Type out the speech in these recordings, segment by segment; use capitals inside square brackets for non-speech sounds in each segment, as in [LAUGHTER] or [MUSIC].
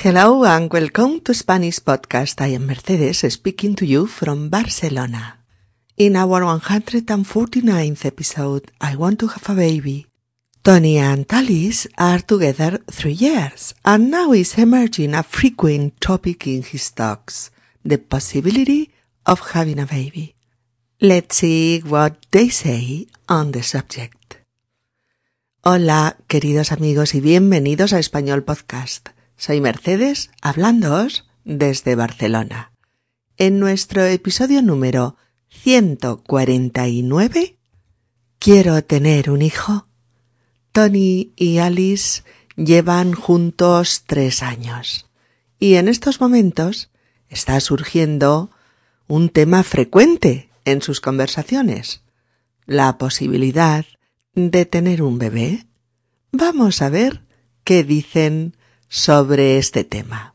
Hello and welcome to Spanish Podcast. I am Mercedes speaking to you from Barcelona. In our 149th episode, I Want to Have a Baby. Tony and Alice are together three years, and now is emerging a frequent topic in his talks, the possibility of having a baby. Let's see what they say on the subject. Hola, queridos amigos, y bienvenidos a Español Podcast. Soy Mercedes, hablándoos desde Barcelona. En nuestro episodio número 149, ¿Quiero tener un hijo? Tony y Alice llevan juntos tres años. Y en estos momentos está surgiendo un tema frecuente en sus conversaciones. La posibilidad de tener un bebé. Vamos a ver qué dicen sobre este tema.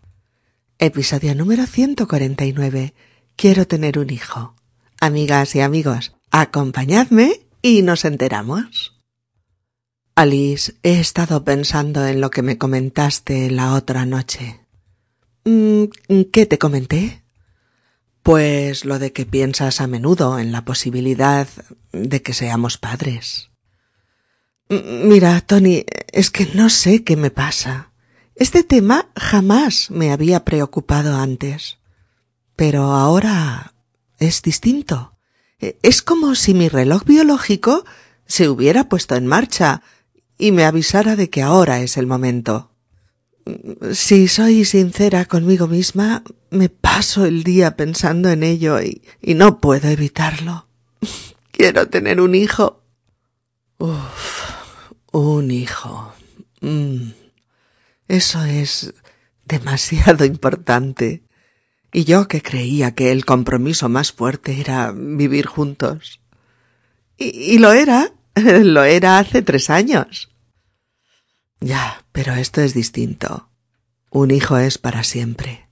Episodio número 149. Quiero tener un hijo. Amigas y amigos, acompañadme y nos enteramos. Alice, he estado pensando en lo que me comentaste la otra noche. Mm, ¿Qué te comenté? Pues lo de que piensas a menudo en la posibilidad de que seamos padres. Mira, Tony, es que no sé qué me pasa. Este tema jamás me había preocupado antes. Pero ahora es distinto. E, es como si mi reloj biológico se hubiera puesto en marcha y me avisara de que ahora es el momento. Si soy sincera conmigo misma, me paso el día pensando en ello y, no puedo evitarlo. [LAUGHS] Quiero tener un hijo. Uf, un hijo. Mm. Eso es demasiado importante. Y yo que creía que el compromiso más fuerte era vivir juntos. Y, y, lo era, [LAUGHS] lo era hace tres años. Ya, pero esto es distinto. Un hijo es para siempre.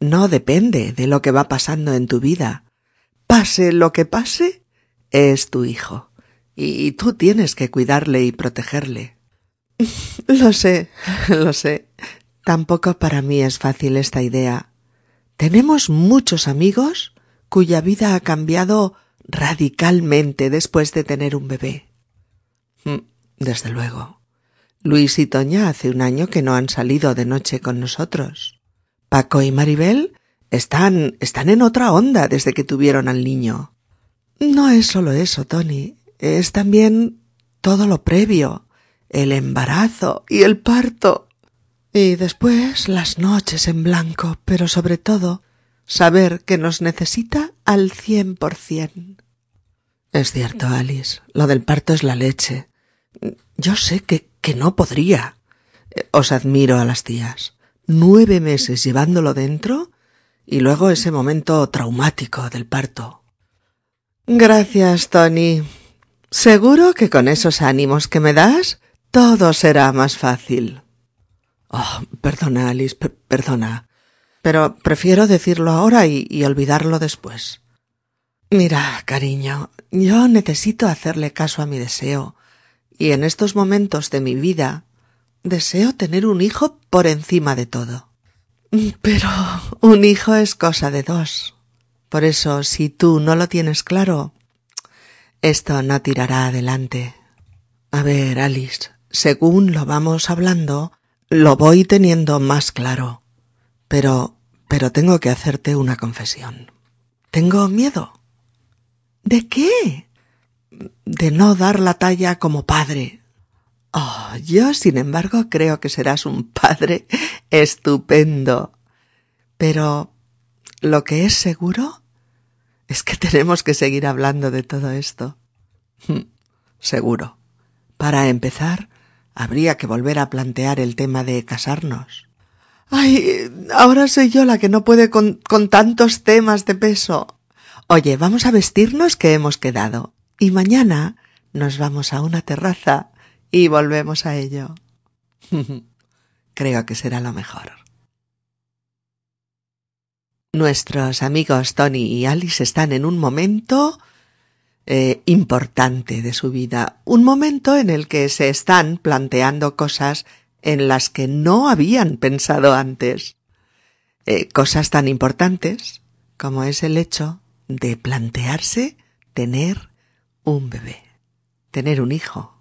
No depende de lo que va pasando en tu vida. Pase lo que pase, es tu hijo. Y tú tienes que cuidarle y protegerle. [LAUGHS] Lo sé, [LAUGHS] lo sé. Tampoco para mí es fácil esta idea. Tenemos muchos amigos cuya vida ha cambiado radicalmente después de tener un bebé. Mm, desde luego. Luis y Toña hace un año que no han salido de noche con nosotros. Paco y Maribel están están en otra onda desde que tuvieron al niño. No es solo eso, Tony, es también todo lo previo el embarazo y el parto. Y después las noches en blanco, pero sobre todo saber que nos necesita al cien por cien. Es cierto, Alice, lo del parto es la leche. Yo sé que, que no podría. Os admiro a las tías. Nueve meses llevándolo dentro y luego ese momento traumático del parto. Gracias, Tony. Seguro que con esos ánimos que me das todo será más fácil. Oh, perdona, Alice, perdona. Pero prefiero decirlo ahora y, y olvidarlo después. Mira, cariño, yo necesito hacerle caso a mi deseo, y en estos momentos de mi vida deseo tener un hijo por encima de todo. Pero un hijo es cosa de dos. Por eso, si tú no lo tienes claro, esto no tirará adelante. A ver, Alice, según lo vamos hablando, lo voy teniendo más claro. Pero, pero tengo que hacerte una confesión. Tengo miedo. ¿De qué? De no dar la talla como padre. Oh, yo, sin embargo, creo que serás un padre [LAUGHS] estupendo. Pero lo que es seguro es que tenemos que seguir hablando de todo esto. [LAUGHS] Seguro. Para empezar, habría que volver a plantear el tema de casarnos. Ay, ahora soy yo la que no puede con, con tantos temas de peso. Oye, vamos a vestirnos que hemos quedado. Y mañana nos vamos a una terraza y volvemos a ello. [LAUGHS] Creo que será lo mejor. Nuestros amigos Tony y Alice están en un momento eh, importante de su vida, un momento en el que se están planteando cosas en las que no habían pensado antes. Eh, cosas tan importantes como es el hecho de plantearse tener un bebé, tener un hijo.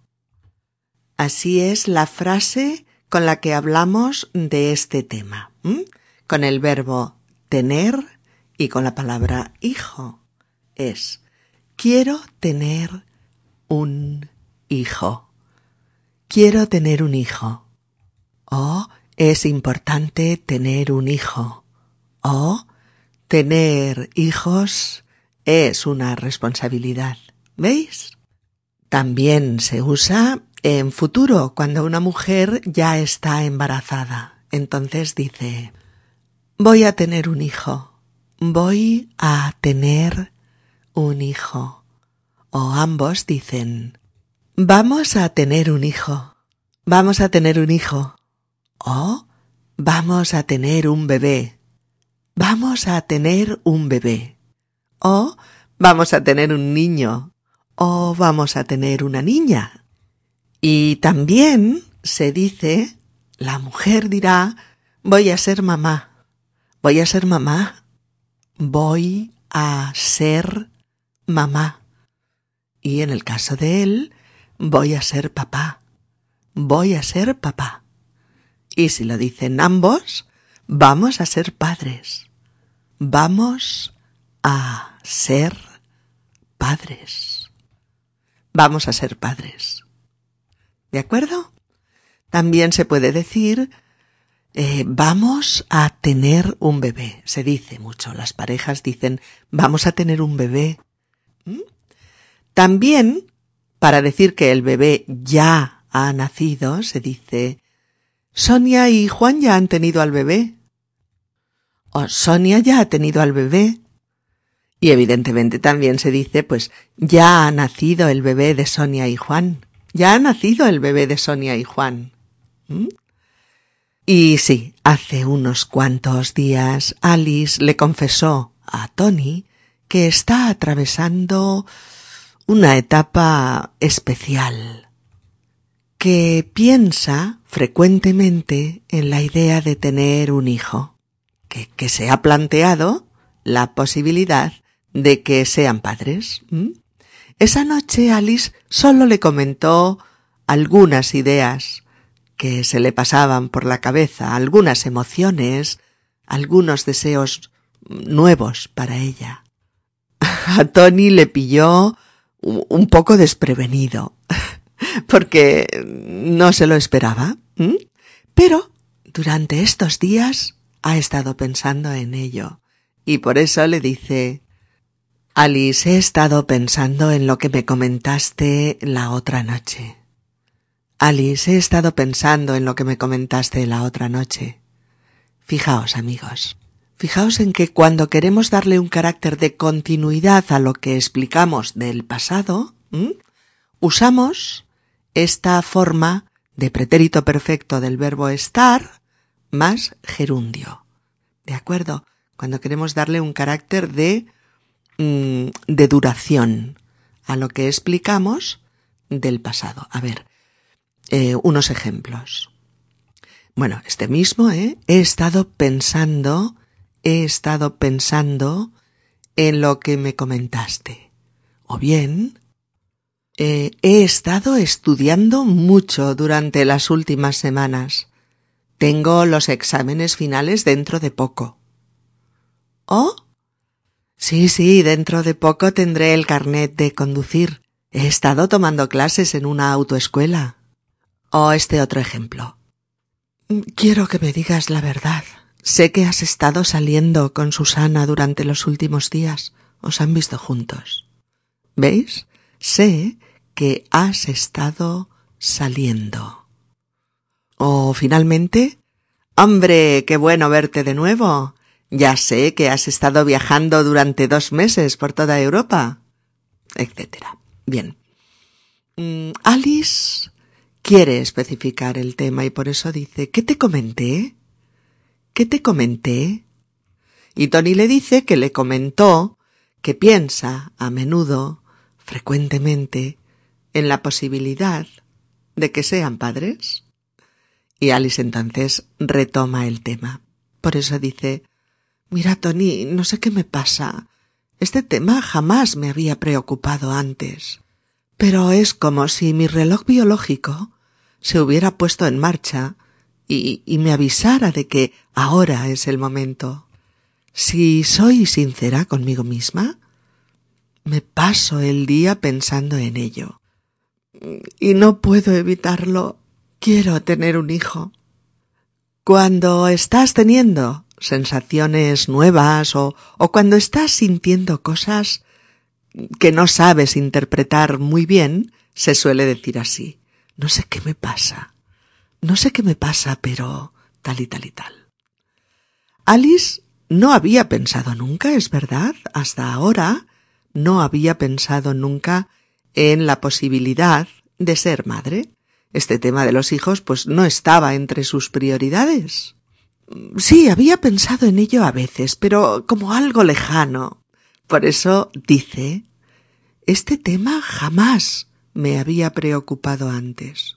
Así es la frase con la que hablamos de este tema, con el verbo tener y con la palabra hijo. Es quiero tener un hijo. Quiero tener un hijo. O es importante tener un hijo. O tener hijos es una responsabilidad. ¿Veis? También se usa en futuro cuando una mujer ya está embarazada. Entonces dice, voy a tener un hijo. Voy a tener un hijo. O ambos dicen, vamos a tener un hijo. Vamos a tener un hijo. O vamos a tener un bebé. Vamos a tener un bebé. O vamos a tener un niño. O vamos a tener una niña. Y también se dice, la mujer dirá, voy a ser mamá. Voy a ser mamá. Voy a ser mamá. Y en el caso de él, voy a ser papá. Voy a ser papá. Y si lo dicen ambos, vamos a ser padres. Vamos a ser padres. Vamos a ser padres. ¿De acuerdo? También se puede decir eh, vamos a tener un bebé. Se dice mucho. Las parejas dicen vamos a tener un bebé. ¿Mm? También, para decir que el bebé ya ha nacido, se dice Sonia y Juan ya han tenido al bebé. O Sonia ya ha tenido al bebé. Y evidentemente también se dice, pues, ya ha nacido el bebé de Sonia y Juan. Ya ha nacido el bebé de Sonia y Juan. ¿Mm? Y sí, hace unos cuantos días Alice le confesó a Tony que está atravesando una etapa especial, que piensa frecuentemente en la idea de tener un hijo, que, que se ha planteado la posibilidad de que sean padres. Esa noche Alice solo le comentó algunas ideas que se le pasaban por la cabeza, algunas emociones, algunos deseos nuevos para ella. [LAUGHS] A Tony le pilló un poco desprevenido, [LAUGHS] porque no se lo esperaba. Pero durante estos días ha estado pensando en ello, y por eso le dice Alice, he estado pensando en lo que me comentaste la otra noche. Alice, he estado pensando en lo que me comentaste la otra noche. Fijaos, amigos, fijaos en que cuando queremos darle un carácter de continuidad a lo que explicamos del pasado, usamos esta forma de pretérito perfecto del verbo estar más gerundio. ¿De acuerdo? Cuando queremos darle un carácter de Mm, de duración a lo que explicamos del pasado. A ver, eh, unos ejemplos. Bueno, este mismo, ¿eh? He estado pensando, he estado pensando en lo que me comentaste. O bien, eh, he estado estudiando mucho durante las últimas semanas. Tengo los exámenes finales dentro de poco. O Sí, sí, dentro de poco tendré el carnet de conducir. He estado tomando clases en una autoescuela. O este otro ejemplo. Quiero que me digas la verdad. Sé que has estado saliendo con Susana durante los últimos días. Os han visto juntos. ¿Veis? Sé que has estado saliendo. O finalmente, hombre, qué bueno verte de nuevo. Ya sé que has estado viajando durante dos meses por toda Europa, etc. Bien. Mm, Alice quiere especificar el tema y por eso dice, ¿qué te comenté? ¿Qué te comenté? Y Tony le dice que le comentó que piensa a menudo, frecuentemente, en la posibilidad de que sean padres. Y Alice entonces retoma el tema. Por eso dice, mira, Tony, no sé qué me pasa. Este tema jamás me había preocupado antes. Pero es como si mi reloj biológico se hubiera puesto en marcha y, me avisara de que ahora es el momento. Si soy sincera conmigo misma, me paso el día pensando en ello. Y no puedo evitarlo. Quiero tener un hijo. Cuando estás teniendo sensaciones nuevas o, o cuando estás sintiendo cosas que no sabes interpretar muy bien, se suele decir así. No sé qué me pasa. No sé qué me pasa, pero tal y tal y tal. Alice no había pensado nunca, es verdad, hasta ahora, no había pensado nunca en la posibilidad de ser madre. Este tema de los hijos pues no estaba entre sus prioridades. Sí, había pensado en ello a veces, pero como algo lejano. Por eso dice, este tema jamás me había preocupado antes.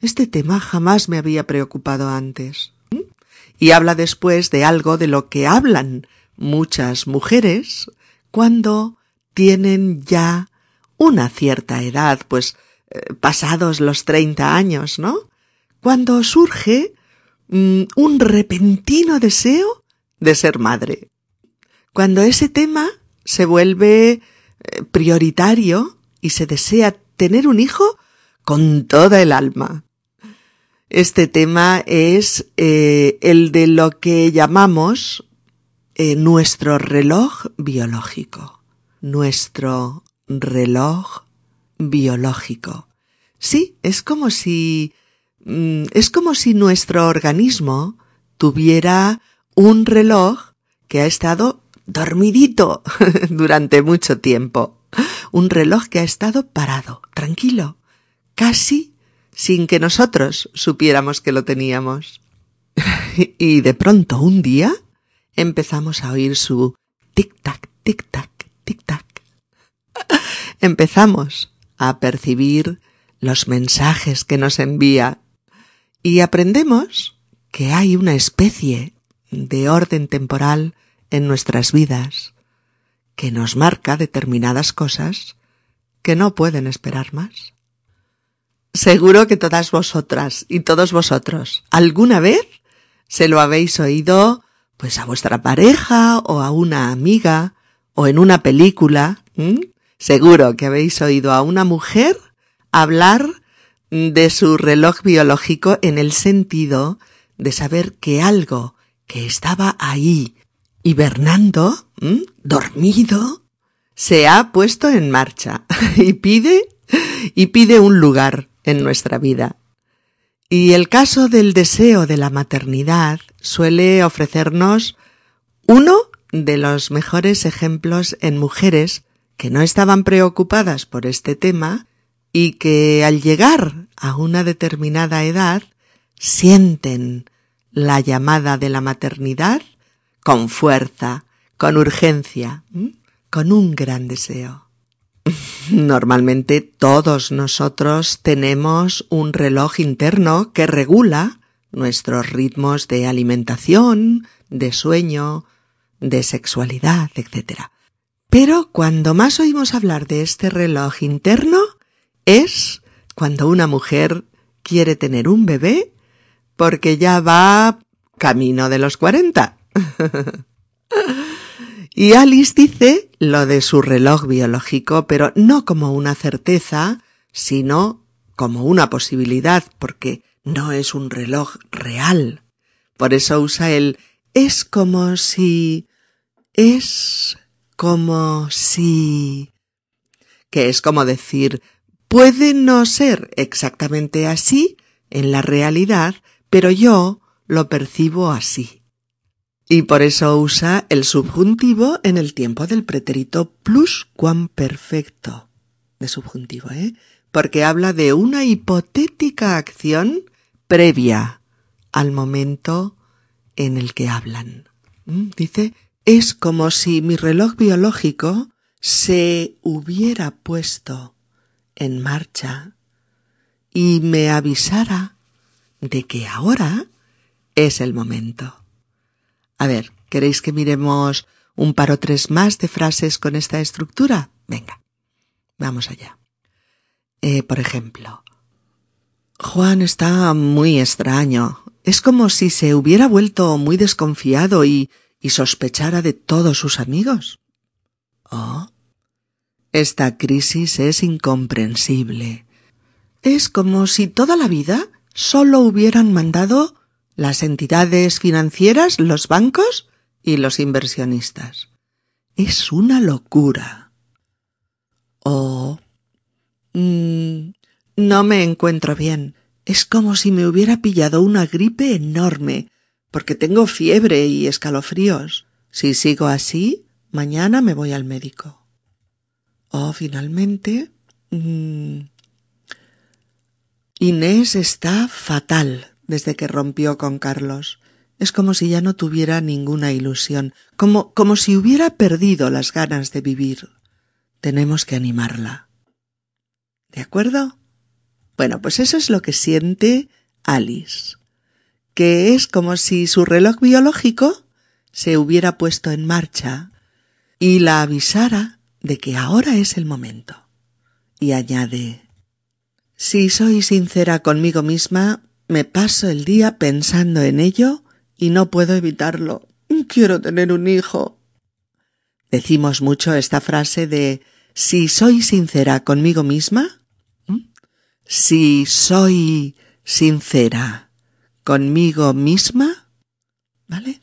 Este tema jamás me había preocupado antes. Y habla después de algo de lo que hablan muchas mujeres cuando tienen ya una cierta edad, pues eh, pasados los treinta años, ¿no? Cuando surge mm, un repentino deseo de ser madre. Cuando ese tema se vuelve eh, prioritario y se desea tener un hijo con toda el alma. Este tema es eh, el de lo que llamamos eh, nuestro reloj biológico. Nuestro reloj biológico. Sí, es como si mm, es como si nuestro organismo tuviera un reloj que ha estado dormidito [LAUGHS] durante mucho tiempo. Un reloj que ha estado parado, tranquilo, casi sin que nosotros supiéramos que lo teníamos. [LAUGHS] y de pronto un día empezamos a oír su tic-tac, tic-tac, tic-tac. [LAUGHS] empezamos a percibir los mensajes que nos envía y aprendemos que hay una especie de orden temporal en nuestras vidas que nos marca determinadas cosas que no pueden esperar más. Seguro que todas vosotras y todos vosotros. Alguna vez se lo habéis oído pues a vuestra pareja o a una amiga o en una película. Seguro que habéis oído a una mujer hablar de su reloj biológico en el sentido de saber que algo que estaba ahí hibernando, dormido, se ha puesto en marcha [LAUGHS] y pide y pide un lugar en nuestra vida. Y el caso del deseo de la maternidad suele ofrecernos uno de los mejores ejemplos en mujeres que no estaban preocupadas por este tema y que al llegar a una determinada edad sienten la llamada de la maternidad con fuerza, con urgencia, con un gran deseo. Normalmente todos nosotros tenemos un reloj interno que regula nuestros ritmos de alimentación, de sueño, de sexualidad, etc. Pero cuando más oímos hablar de este reloj interno es cuando una mujer quiere tener un bebé porque ya va camino de los cuarenta. [LAUGHS] y Alice dice lo de su reloj biológico, pero no como una certeza, sino como una posibilidad, porque no es un reloj real. Por eso usa el es como si es como si que es como decir puede no ser exactamente así en la realidad, pero yo lo percibo así y por eso usa el subjuntivo en el tiempo del pretérito pluscuamperfecto de subjuntivo, ¿eh? Porque habla de una hipotética acción previa al momento en el que hablan. ¿Mm? Dice, es como si mi reloj biológico se hubiera puesto en marcha y me avisara de que ahora es el momento. A ver, ¿queréis que miremos un par o tres más de frases con esta estructura? Venga, vamos allá. Eh, por ejemplo, Juan está muy extraño. Es como si se hubiera vuelto muy desconfiado y, y sospechara de todos sus amigos. Oh, esta crisis es incomprensible. Es como si toda la vida solo hubieran mandado las entidades financieras, los bancos y los inversionistas. Es una locura. Oh. Mm, no me encuentro bien. Es como si me hubiera pillado una gripe enorme, porque tengo fiebre y escalofríos. Si sigo así, mañana me voy al médico. Oh, finalmente. Mm, Inés está fatal desde que rompió con Carlos. Es como si ya no tuviera ninguna ilusión, como, como si hubiera perdido las ganas de vivir. Tenemos que animarla. ¿De acuerdo? Bueno, pues eso es lo que siente Alice, que es como si su reloj biológico se hubiera puesto en marcha y la avisara de que ahora es el momento. Y añade, si soy sincera conmigo misma, me paso el día pensando en ello y no puedo evitarlo. Quiero tener un hijo. Decimos mucho esta frase de si soy sincera conmigo misma. Si soy sincera conmigo misma. ¿Vale?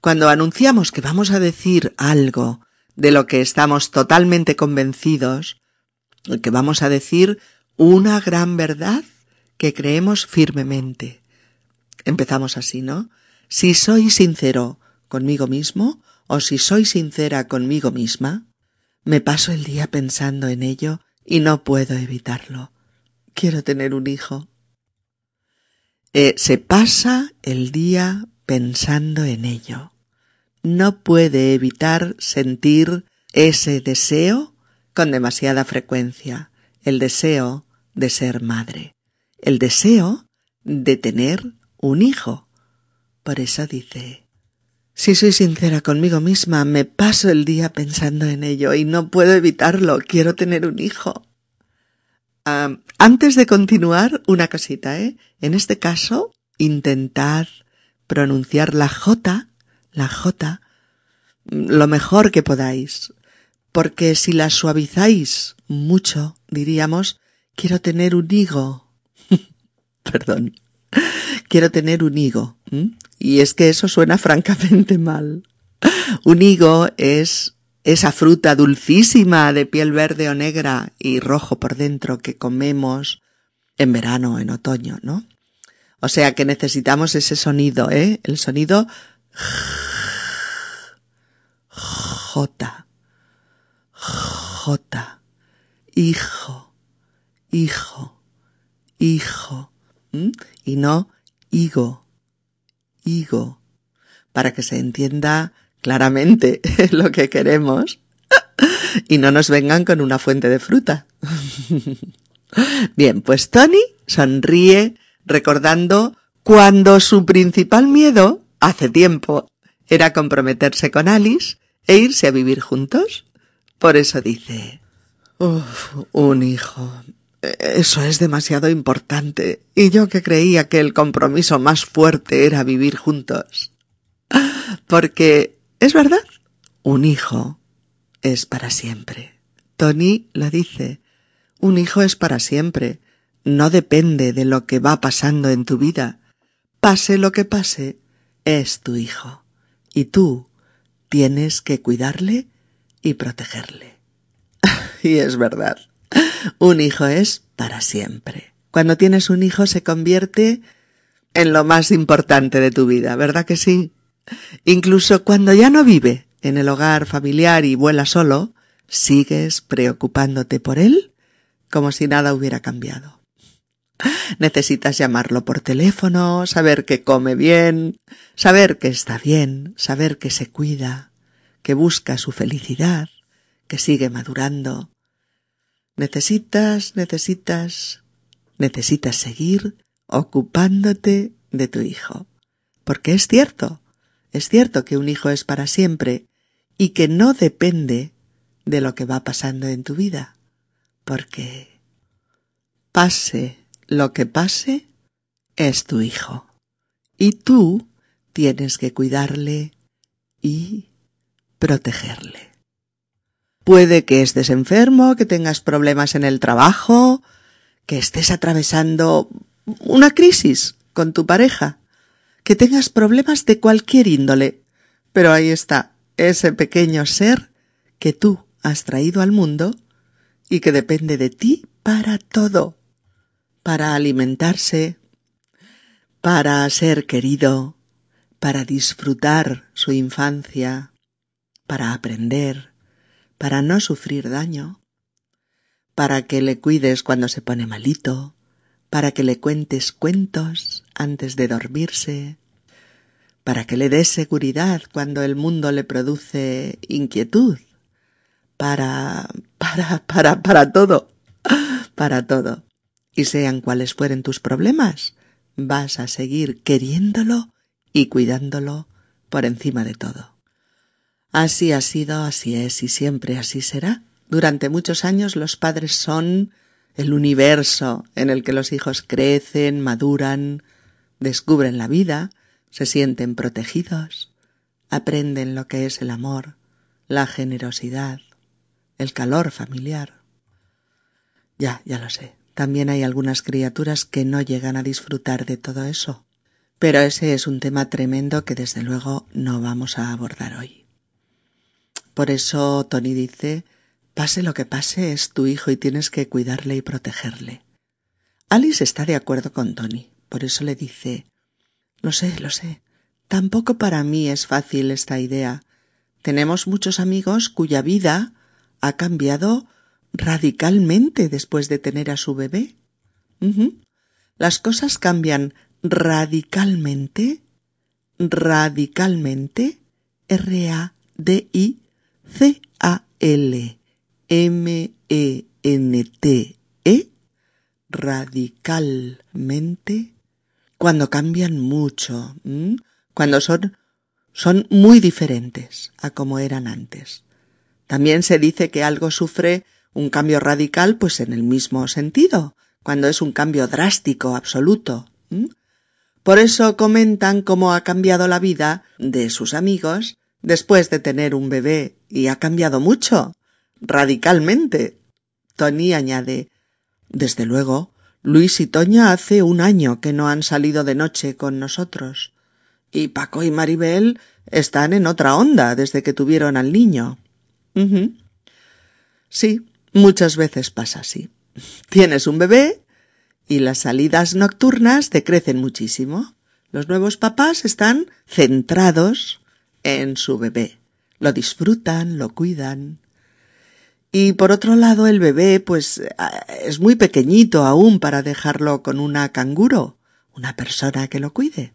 Cuando anunciamos que vamos a decir algo de lo que estamos totalmente convencidos, que vamos a decir una gran verdad que creemos firmemente. Empezamos así, ¿no? Si soy sincero conmigo mismo o si soy sincera conmigo misma, me paso el día pensando en ello y no puedo evitarlo. Quiero tener un hijo. Eh, se pasa el día pensando en ello no puede evitar sentir ese deseo con demasiada frecuencia, el deseo de ser madre, el deseo de tener un hijo. Por eso dice, si soy sincera conmigo misma, me paso el día pensando en ello y no puedo evitarlo, quiero tener un hijo. antes de continuar, una cosita, ¿eh? En este caso, intentad pronunciar la J la J lo mejor que podáis, porque si la suavizáis mucho, diríamos, quiero tener un higo. [LAUGHS] Perdón. Quiero tener un higo. Y es que eso suena [LAUGHS] francamente mal. Un higo es esa fruta dulcísima de piel verde o negra y rojo por dentro que comemos en verano o en otoño, ¿no? O sea que necesitamos ese sonido, ¿eh? El sonido J, J, hijo, hijo, hijo, y no higo, higo, para que se entienda claramente [LAUGHS] lo que queremos [LAUGHS] y no nos vengan con una fuente de fruta. [LAUGHS] Bien, pues Tony sonríe recordando cuando su principal miedo, hace tiempo, era comprometerse con Alice e irse a vivir juntos. Por eso dice, un hijo. Eso es demasiado importante. Y yo que creía que el compromiso más fuerte era vivir juntos. Porque, es verdad, un hijo es para siempre. Tony lo dice. Un hijo es para siempre. No depende de lo que va pasando en tu vida. Pase lo que pase, es tu hijo. Y tú tienes que cuidarle y protegerle. [LAUGHS] y es verdad. Un hijo es para siempre. Cuando tienes un hijo se convierte en lo más importante de tu vida, ¿verdad que sí? Incluso cuando ya no vive en el hogar familiar y vuela solo, sigues preocupándote por él como si nada hubiera cambiado. Necesitas llamarlo por teléfono, saber que come bien, saber que está bien, saber que se cuida, que busca su felicidad, que sigue madurando. Necesitas, necesitas, necesitas seguir ocupándote de tu hijo. Porque es cierto, es cierto que un hijo es para siempre y que no depende de lo que va pasando en tu vida. Porque pase lo que pase, es tu hijo. Y tú tienes que cuidarle y protegerle. Puede que estés enfermo, que tengas problemas en el trabajo, que estés atravesando una crisis con tu pareja, que tengas problemas de cualquier índole, pero ahí está ese pequeño ser que tú has traído al mundo y que depende de ti para todo, para alimentarse, para ser querido, para disfrutar su infancia, para aprender, para no sufrir daño, para que le cuides cuando se pone malito, para que le cuentes cuentos antes de dormirse, para que le des seguridad cuando el mundo le produce inquietud, para, para, para, para todo, para todo. Y sean cuales fueren tus problemas, vas a seguir queriéndolo y cuidándolo por encima de todo. Así ha sido, así es y siempre así será. Durante muchos años los padres son el universo en el que los hijos crecen, maduran, descubren la vida, se sienten protegidos, aprenden lo que es el amor, la generosidad, el calor familiar. Ya, ya lo sé. También hay algunas criaturas que no llegan a disfrutar de todo eso. Pero ese es un tema tremendo que desde luego no vamos a abordar hoy. Por eso Tony dice Pase lo que pase, es tu hijo y tienes que cuidarle y protegerle. Alice está de acuerdo con Tony, por eso le dice Lo sé, lo sé. Tampoco para mí es fácil esta idea. Tenemos muchos amigos cuya vida ha cambiado radicalmente después de tener a su bebé. Las cosas cambian radicalmente, radicalmente, R-A-D-I-C-A-L, M-E-N-T-E, radicalmente, cuando cambian mucho, cuando son, son muy diferentes a como eran antes. También se dice que algo sufre un cambio radical, pues en el mismo sentido, cuando es un cambio drástico, absoluto. Por eso comentan cómo ha cambiado la vida de sus amigos después de tener un bebé, y ha cambiado mucho, radicalmente. Tony añade Desde luego, Luis y Toña hace un año que no han salido de noche con nosotros. Y Paco y Maribel están en otra onda desde que tuvieron al niño. Sí, Muchas veces pasa así. Tienes un bebé y las salidas nocturnas decrecen muchísimo. Los nuevos papás están centrados en su bebé. Lo disfrutan, lo cuidan. Y por otro lado, el bebé, pues, es muy pequeñito aún para dejarlo con una canguro, una persona que lo cuide.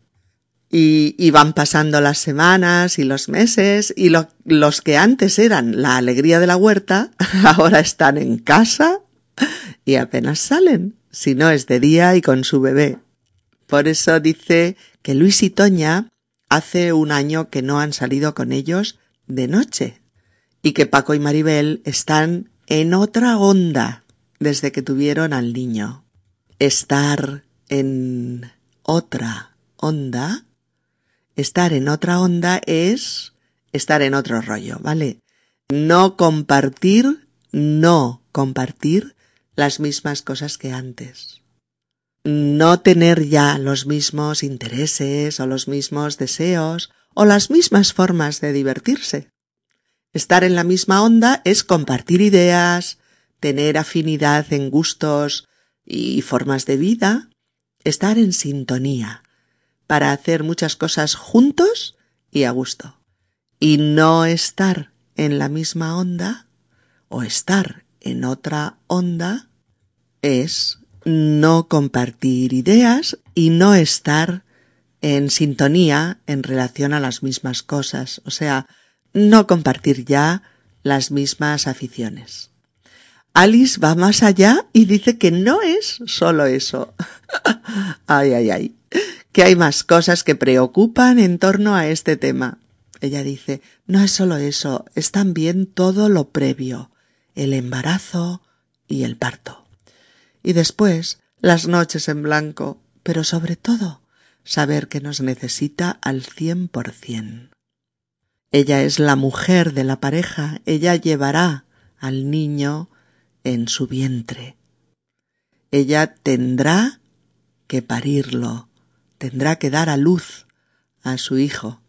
Y, van pasando las semanas y los meses y los que antes eran la alegría de la huerta, [LAUGHS] ahora están en casa y apenas salen, si no es de día y con su bebé. Por eso dice que Luis y Toña hace un año que no han salido con ellos de noche y que Paco y Maribel están en otra onda desde que tuvieron al niño. Estar en otra onda Estar en otra onda es estar en otro rollo, ¿vale? No compartir, no compartir las mismas cosas que antes. No tener ya los mismos intereses o los mismos deseos o las mismas formas de divertirse. Estar en la misma onda es compartir ideas, tener afinidad en gustos y formas de vida, estar en sintonía, para hacer muchas cosas juntos y a gusto. Y no estar en la misma onda o estar en otra onda es no compartir ideas y no estar en sintonía en relación a las mismas cosas, o sea, no compartir ya las mismas aficiones. Alice va más allá y dice que no es solo eso. [LAUGHS] ay, ay, ay. Que hay más cosas que preocupan en torno a este tema. Ella dice, no es solo eso, es también todo lo previo, el embarazo y el parto. Y después, las noches en blanco, pero sobre todo, saber que nos necesita al cien por cien. Ella es la mujer de la pareja, ella llevará al niño en su vientre. Ella tendrá que parirlo, tendrá que dar a luz a su hijo.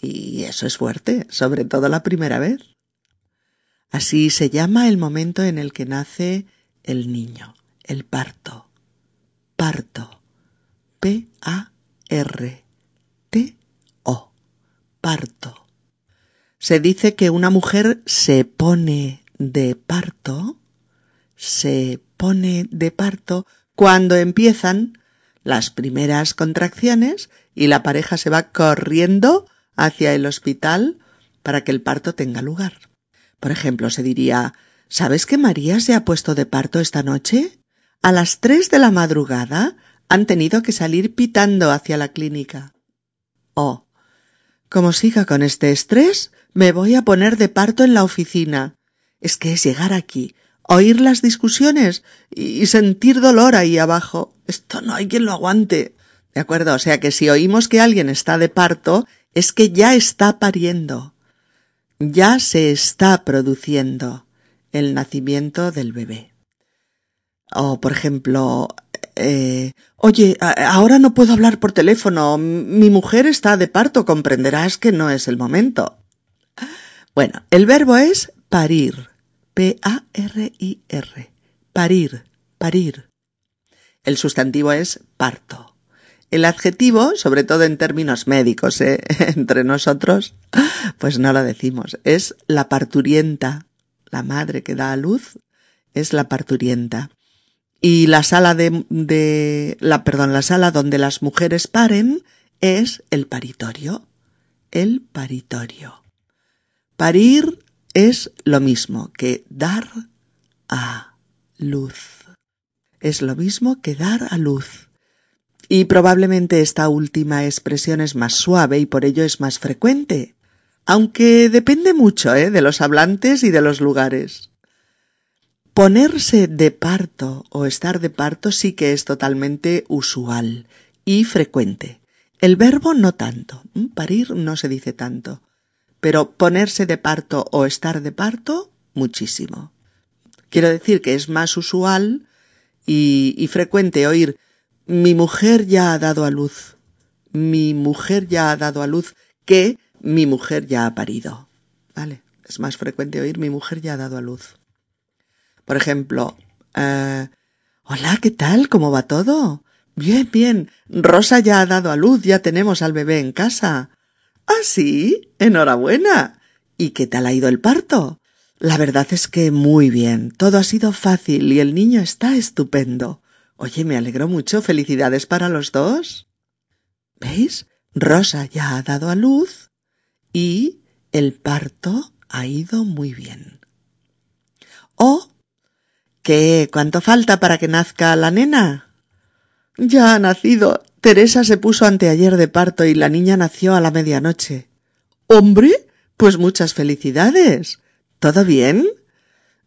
Y eso es fuerte, sobre todo la primera vez. Así se llama el momento en el que nace el niño, el parto. Parto. P-A-R-T-O. Parto. Se dice que una mujer se pone de parto se pone de parto cuando empiezan las primeras contracciones y la pareja se va corriendo hacia el hospital para que el parto tenga lugar. Por ejemplo, se diría ¿Sabes que María se ha puesto de parto esta noche? A las tres de la madrugada han tenido que salir pitando hacia la clínica. Oh. Como siga con este estrés, me voy a poner de parto en la oficina. Es que es llegar aquí, oír las discusiones y sentir dolor ahí abajo. Esto no hay quien lo aguante. ¿De acuerdo? O sea que si oímos que alguien está de parto, es que ya está pariendo. Ya se está produciendo el nacimiento del bebé. O, por ejemplo, eh, oye, ahora no puedo hablar por teléfono. Mi mujer está de parto. Comprenderás que no es el momento. Bueno, el verbo es parir. P-A-R-I-R. Parir, parir. El sustantivo es parto. El adjetivo, sobre todo en términos médicos, ¿eh? [LAUGHS] entre nosotros, pues no lo decimos. Es la parturienta. La madre que da a luz es la parturienta. Y la sala de, de la, perdón, la sala donde las mujeres paren es el paritorio. El paritorio. Parir es lo mismo que dar a luz. Es lo mismo que dar a luz. Y probablemente esta última expresión es más suave y por ello es más frecuente, aunque depende mucho ¿eh? de los hablantes y de los lugares. Ponerse de parto o estar de parto sí que es totalmente usual y frecuente. El verbo no tanto. Parir no se dice tanto pero ponerse de parto o estar de parto, muchísimo. Quiero decir que es más usual y, frecuente oír mi mujer ya ha dado a luz, mi mujer ya ha dado a luz que mi mujer ya ha parido. ¿Vale? Es más frecuente oír mi mujer ya ha dado a luz. Por ejemplo, eh, hola, ¿qué tal? ¿Cómo va todo? Bien, bien. Rosa ya ha dado a luz, ya tenemos al bebé en casa. ¿Ah, sí? Enhorabuena. ¿Y qué tal ha ido el parto? La verdad es que muy bien. Todo ha sido fácil y el niño está estupendo. Oye, me alegro mucho. Felicidades para los dos. ¿Veis? Rosa ya ha dado a luz y el parto ha ido muy bien. ¿Oh? ¿Qué? ¿Cuánto falta para que nazca la nena? Ya ha nacido. Teresa se puso anteayer de parto y la niña nació a la medianoche. ¿Hombre? Pues muchas felicidades. ¿Todo bien?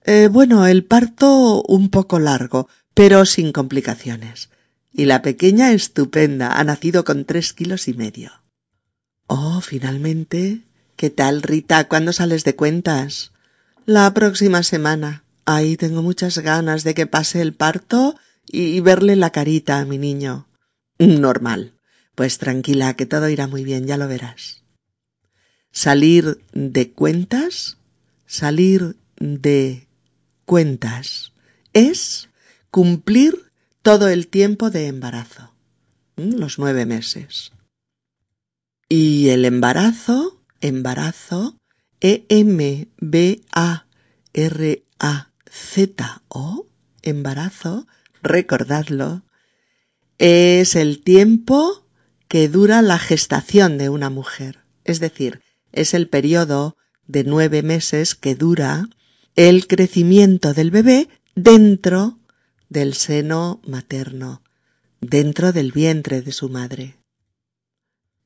Eh, bueno, el parto un poco largo, pero sin complicaciones. Y la pequeña estupenda ha nacido con tres kilos y medio. Oh, finalmente. ¿Qué tal, Rita? ¿Cuándo sales de cuentas? La próxima semana. Ahí tengo muchas ganas de que pase el parto y verle la carita a mi niño. Normal. Pues tranquila, que todo irá muy bien, ya lo verás. Salir de cuentas, salir de cuentas, es cumplir todo el tiempo de embarazo, los nueve meses. Y el embarazo, embarazo, E-M-B-A-R-A-Z-O, embarazo, recordadlo, es el tiempo que dura la gestación de una mujer. Es decir, es el periodo de nueve meses que dura el crecimiento del bebé dentro del seno materno, dentro del vientre de su madre.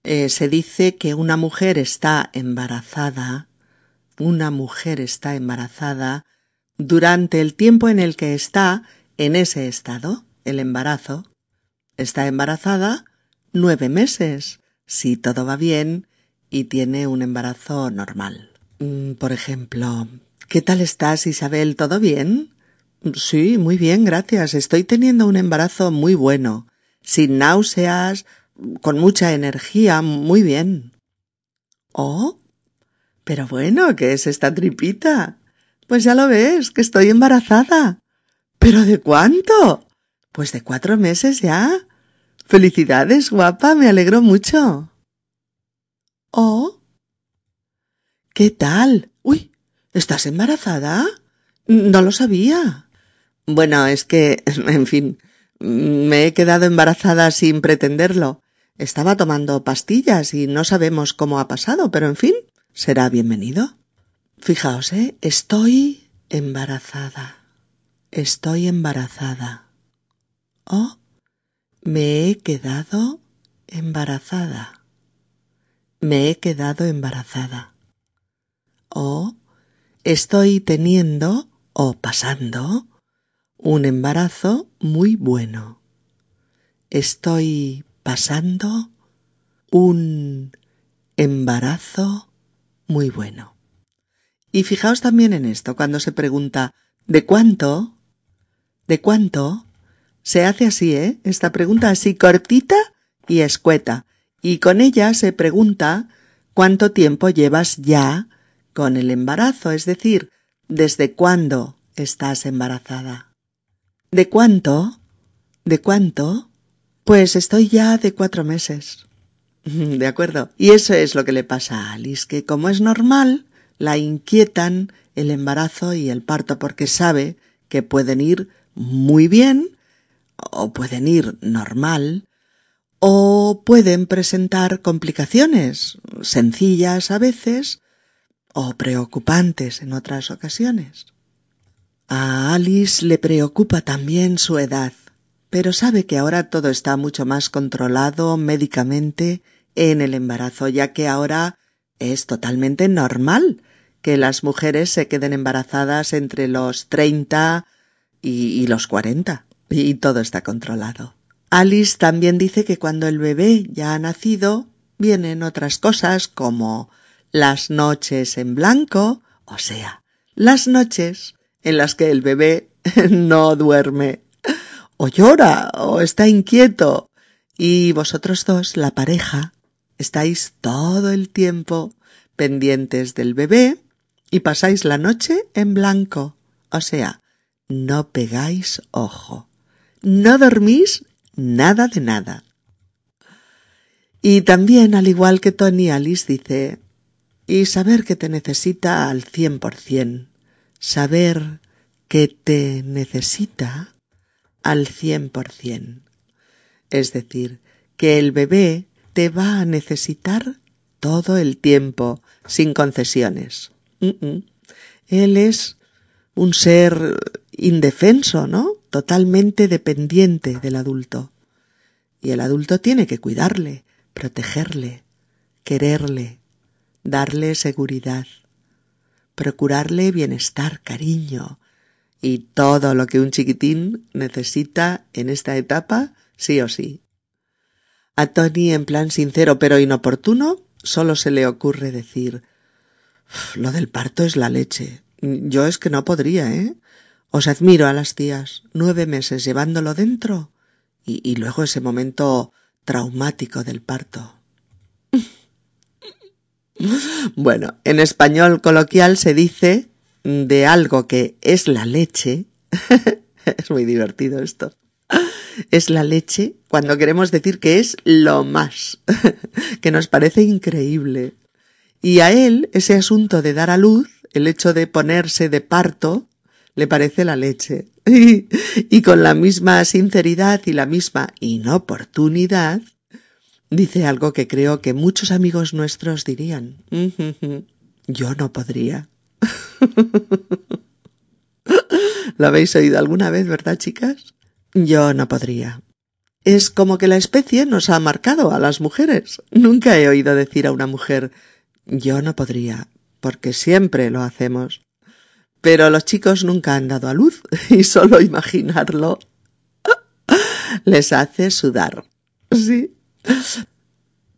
Eh, se dice que una mujer está embarazada, una mujer está embarazada durante el tiempo en el que está en ese estado, el embarazo. Está embarazada nueve meses, si todo va bien y tiene un embarazo normal. Mm, por ejemplo, ¿qué tal estás, Isabel? ¿Todo bien? Sí, muy bien, gracias. Estoy teniendo un embarazo muy bueno, sin náuseas, con mucha energía, muy bien. Oh, pero bueno, ¿qué es esta tripita? Pues ya lo ves, que estoy embarazada. ¿Pero de cuánto? Pues de cuatro meses ya. Felicidades, guapa, me alegro mucho. Oh. ¿Qué tal? Uy, ¿estás embarazada? No lo sabía. Bueno, es que, [LAUGHS] en fin, me he quedado embarazada sin pretenderlo. Estaba tomando pastillas y no sabemos cómo ha pasado, pero en fin, será bienvenido. Fijaos, ¿eh? Estoy embarazada. Estoy embarazada. Oh, me he quedado embarazada. Me he quedado embarazada. Oh, estoy teniendo o pasando un embarazo muy bueno. Estoy pasando un embarazo muy bueno. Y fijaos también en esto, cuando se pregunta ¿de cuánto? ¿De cuánto? Se hace así, ¿eh? Esta pregunta así cortita y escueta. Y con ella se pregunta cuánto tiempo llevas ya con el embarazo, es decir, desde cuándo estás embarazada. ¿De cuánto? ¿De cuánto? Pues estoy ya de cuatro meses. [LAUGHS] De acuerdo. Y eso es lo que le pasa a Alice, que como es normal, la inquietan el embarazo y el parto porque sabe que pueden ir muy bien o pueden ir normal o pueden presentar complicaciones sencillas a veces o preocupantes en otras ocasiones. A Alice le preocupa también su edad, pero sabe que ahora todo está mucho más controlado médicamente en el embarazo, ya que ahora es totalmente normal que las mujeres se queden embarazadas entre los treinta y, los cuarenta, y todo está controlado. Alice también dice que cuando el bebé ya ha nacido, vienen otras cosas como las noches en blanco, o sea, las noches en las que el bebé [LAUGHS] no duerme, o llora, o está inquieto, y vosotros dos, la pareja, estáis todo el tiempo pendientes del bebé y pasáis la noche en blanco, o sea, no pegáis ojo, no dormís nada de nada. Y también, al igual que Tony Alice dice, y saber que te necesita al cien por cien, saber que te necesita al cien por cien. Es decir, que el bebé te va a necesitar todo el tiempo, sin concesiones. Él es un ser indefenso, ¿no? Totalmente dependiente del adulto. Y el adulto tiene que cuidarle, protegerle, quererle, darle seguridad, procurarle bienestar, cariño y todo lo que un chiquitín necesita en esta etapa, sí o sí. A Tony, en plan sincero pero inoportuno, solo se le ocurre decir lo del parto es la leche. Yo es que no podría, ¿eh? Os admiro a las tías, nueve meses llevándolo dentro y, luego ese momento traumático del parto. [LAUGHS] bueno, en español coloquial se dice de algo que es la leche. [LAUGHS] es muy divertido esto. Es la leche cuando queremos decir que es lo más, [LAUGHS] que nos parece increíble, y a él ese asunto de dar a luz, el hecho de ponerse de parto, le parece la leche. [LAUGHS] y con la misma sinceridad y la misma inoportunidad, dice algo que creo que muchos amigos nuestros dirían. [LAUGHS] Yo no podría. [LAUGHS] ¿Lo habéis oído alguna vez, verdad, chicas? Yo no podría. Es como que la especie nos ha marcado a las mujeres. Nunca he oído decir a una mujer yo no podría, porque siempre lo hacemos. Pero los chicos nunca han dado a luz [LAUGHS] y solo imaginarlo [LAUGHS] les hace sudar. Sí.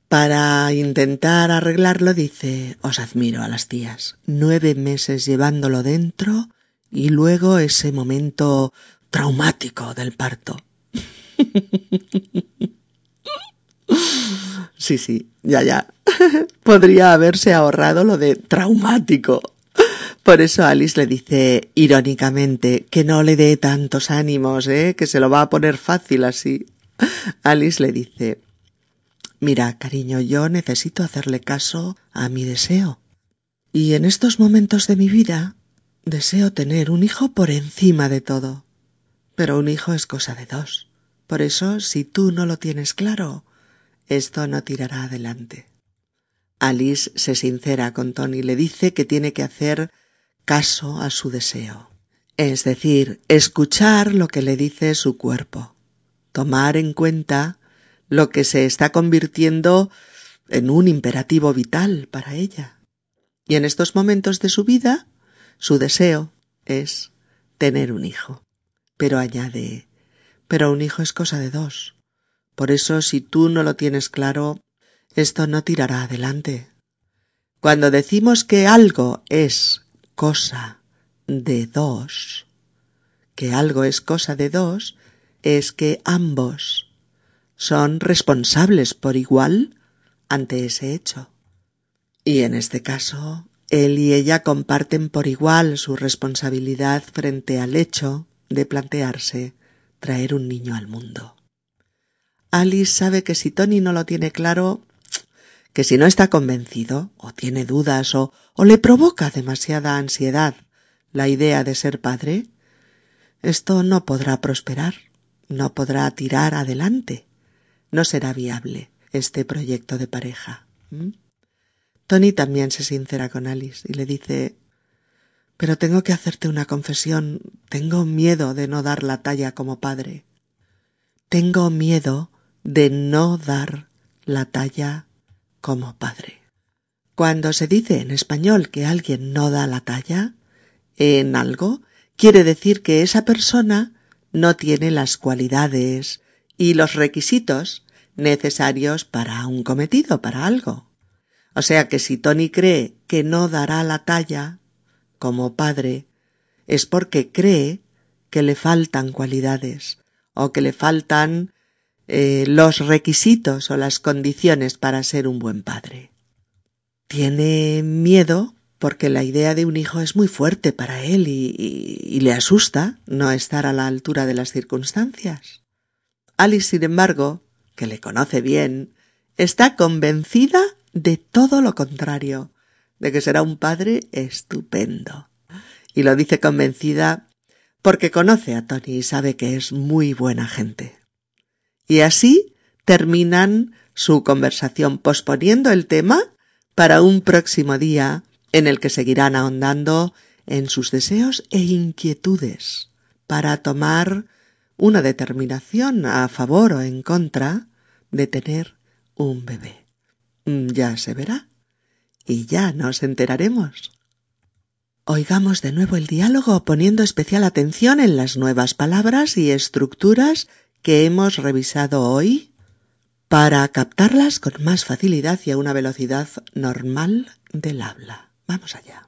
Para intentar arreglarlo dice, os admiro a las tías. Nueve meses llevándolo dentro y luego ese momento traumático del parto. [LAUGHS] Sí, sí, ya, ya. [LAUGHS] Podría haberse ahorrado lo de traumático. Por eso Alice le dice irónicamente que no le dé tantos ánimos, ¿eh? que se lo va a poner fácil así. Alice le dice Mira, cariño, yo necesito hacerle caso a mi deseo. Y en estos momentos de mi vida deseo tener un hijo por encima de todo. Pero un hijo es cosa de dos. Por eso, si tú no lo tienes claro, esto no tirará adelante. Alice se sincera con Tony y le dice que tiene que hacer caso a su deseo. Es decir, escuchar lo que le dice su cuerpo, tomar en cuenta lo que se está convirtiendo en un imperativo vital para ella. Y en estos momentos de su vida, su deseo es tener un hijo. Pero añade, pero un hijo es cosa de dos. Por eso, si tú no lo tienes claro, esto no tirará adelante. Cuando decimos que algo es cosa de dos, que algo es cosa de dos, es que ambos son responsables por igual ante ese hecho. Y en este caso, él y ella comparten por igual su responsabilidad frente al hecho de plantearse traer un niño al mundo. Alice sabe que si Tony no lo tiene claro, que si no está convencido, o tiene dudas, o, le provoca demasiada ansiedad la idea de ser padre, esto no podrá prosperar, no podrá tirar adelante no será viable este proyecto de pareja. Tony también se sincera con Alice y le dice Pero tengo que hacerte una confesión. Tengo miedo de no dar la talla como padre. Tengo miedo de no dar la talla como padre. Cuando se dice en español que alguien no da la talla en algo, quiere decir que esa persona no tiene las cualidades y los requisitos necesarios para un cometido, para algo. O sea que si Tony cree que no dará la talla como padre, es porque cree que le faltan cualidades o que le faltan eh, los requisitos o las condiciones para ser un buen padre. Tiene miedo porque la idea de un hijo es muy fuerte para él y le asusta no estar a la altura de las circunstancias. Alice, sin embargo, que le conoce bien, está convencida de todo lo contrario, de que será un padre estupendo. Y lo dice convencida porque conoce a Tony y sabe que es muy buena gente. Y así terminan su conversación posponiendo el tema para un próximo día en el que seguirán ahondando en sus deseos e inquietudes para tomar una determinación a favor o en contra de tener un bebé. Mm, ya se verá. Y ya nos enteraremos. Oigamos de nuevo el diálogo poniendo especial atención en las nuevas palabras y estructuras que hemos revisado hoy para captarlas con más facilidad y a una velocidad normal del habla. Vamos allá.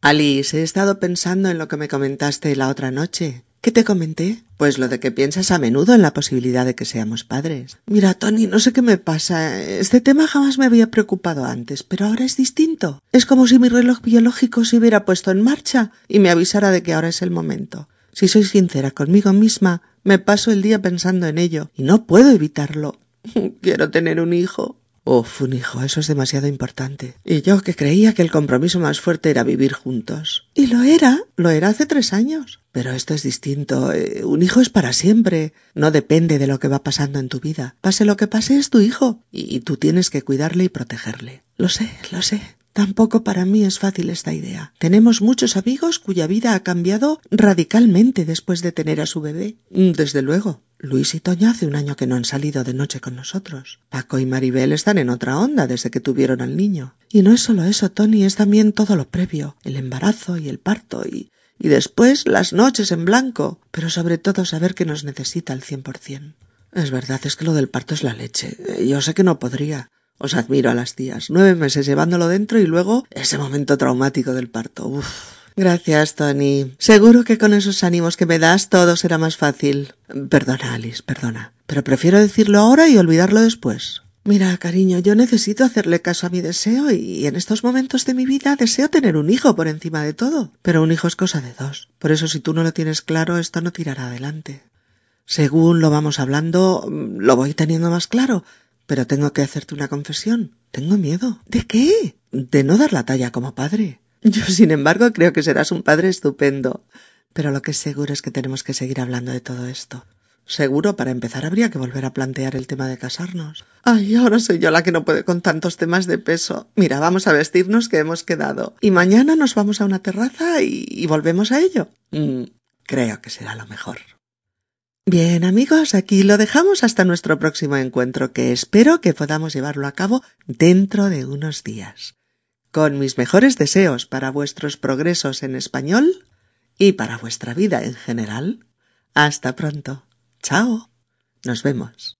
Alice, he estado pensando en lo que me comentaste la otra noche. ¿Qué te comenté? Pues lo de que piensas a menudo en la posibilidad de que seamos padres. Mira, Tony, no sé qué me pasa. Este tema jamás me había preocupado antes, pero ahora es distinto. Es como si mi reloj biológico se hubiera puesto en marcha y me avisara de que ahora es el momento. Si soy sincera conmigo misma, me paso el día pensando en ello y no puedo evitarlo. [LAUGHS] Quiero tener un hijo. Uf, un hijo, eso es demasiado importante. Y yo que creía que el compromiso más fuerte era vivir juntos. Y lo era, lo era hace tres años. Pero esto es distinto. Eh, un hijo es para siempre. No depende de lo que va pasando en tu vida. Pase lo que pase, es tu hijo. Y tú tienes que cuidarle y protegerle. Lo sé, lo sé. Tampoco para mí es fácil esta idea. Tenemos muchos amigos cuya vida ha cambiado radicalmente después de tener a su bebé. Desde luego. Luis y Toña hace un año que no han salido de noche con nosotros. Paco y Maribel están en otra onda desde que tuvieron al niño. Y no es solo eso, Tony, es también todo lo previo, el embarazo y el parto y y después las noches en blanco, pero sobre todo saber que nos necesita al cien por cien. Es verdad, es que lo del parto es la leche. Yo sé que no podría. Os admiro a las tías. Nueve meses llevándolo dentro y luego ese momento traumático del parto. Uf. Gracias, Tony. Seguro que con esos ánimos que me das todo será más fácil. Perdona, Alice, perdona. Pero prefiero decirlo ahora y olvidarlo después. Mira, cariño, yo necesito hacerle caso a mi deseo y en estos momentos de mi vida deseo tener un hijo por encima de todo. Pero un hijo es cosa de dos. Por eso si tú no lo tienes claro, esto no tirará adelante. Según lo vamos hablando, lo voy teniendo más claro. Pero tengo que hacerte una confesión. Tengo miedo. ¿De qué? De no dar la talla como padre. Yo, sin embargo, creo que serás un padre estupendo. Pero lo que es seguro es que tenemos que seguir hablando de todo esto. Seguro, para empezar, habría que volver a plantear el tema de casarnos. Ay, ahora soy yo la que no puede con tantos temas de peso. Mira, vamos a vestirnos que hemos quedado. Y mañana nos vamos a una terraza y, volvemos a ello. Mm, creo que será lo mejor. Bien amigos, aquí lo dejamos hasta nuestro próximo encuentro, que espero que podamos llevarlo a cabo dentro de unos días. Con mis mejores deseos para vuestros progresos en español y para vuestra vida en general. Hasta pronto. Chao. Nos vemos.